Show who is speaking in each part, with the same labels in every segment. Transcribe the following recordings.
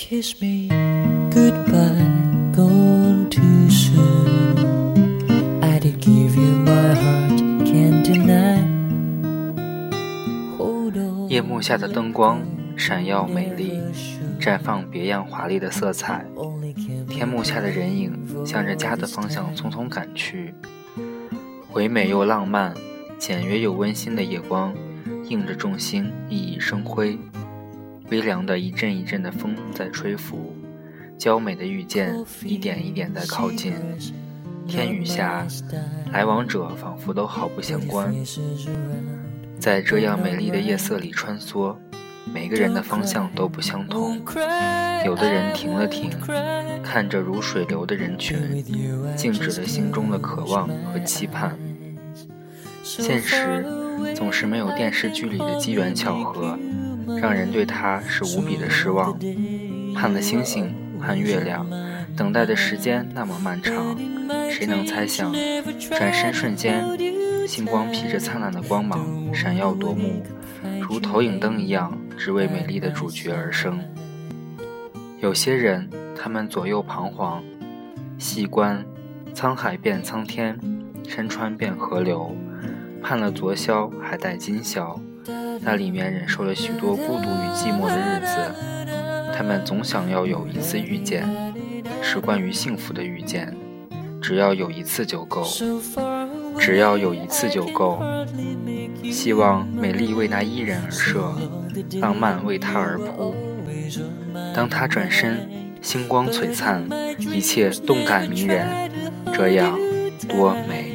Speaker 1: Kiss me goodbye, gone too soon. I did give you my heart, can't deny. Hold.
Speaker 2: 夜幕下的灯光闪耀美丽，绽放别样华丽的色彩。天幕下的人影向着家的方向匆匆赶去，唯美又浪漫，简约又温馨的夜光，映着众星熠熠生辉。微凉的一阵一阵的风在吹拂，娇美的遇见一点一点在靠近。天雨下，来往者仿佛都毫不相关，在这样美丽的夜色里穿梭，每个人的方向都不相同。有的人停了停，看着如水流的人群，静止了心中的渴望和期盼。现实总是没有电视剧里的机缘巧合。让人对他是无比的失望。盼了星星，盼月亮，等待的时间那么漫长，谁能猜想，转身瞬间，星光披着灿烂的光芒，闪耀夺目，如投影灯一样，只为美丽的主角而生。有些人，他们左右彷徨，细观沧海变苍天，山川变河流，盼了昨宵，还待今宵。那里面忍受了许多孤独与寂寞的日子，他们总想要有一次遇见，是关于幸福的遇见，只要有一次就够，只要有一次就够。希望美丽为那一人而设，浪漫为他而铺。当他转身，星光璀璨，一切动感迷人，这样多美。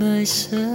Speaker 1: my side.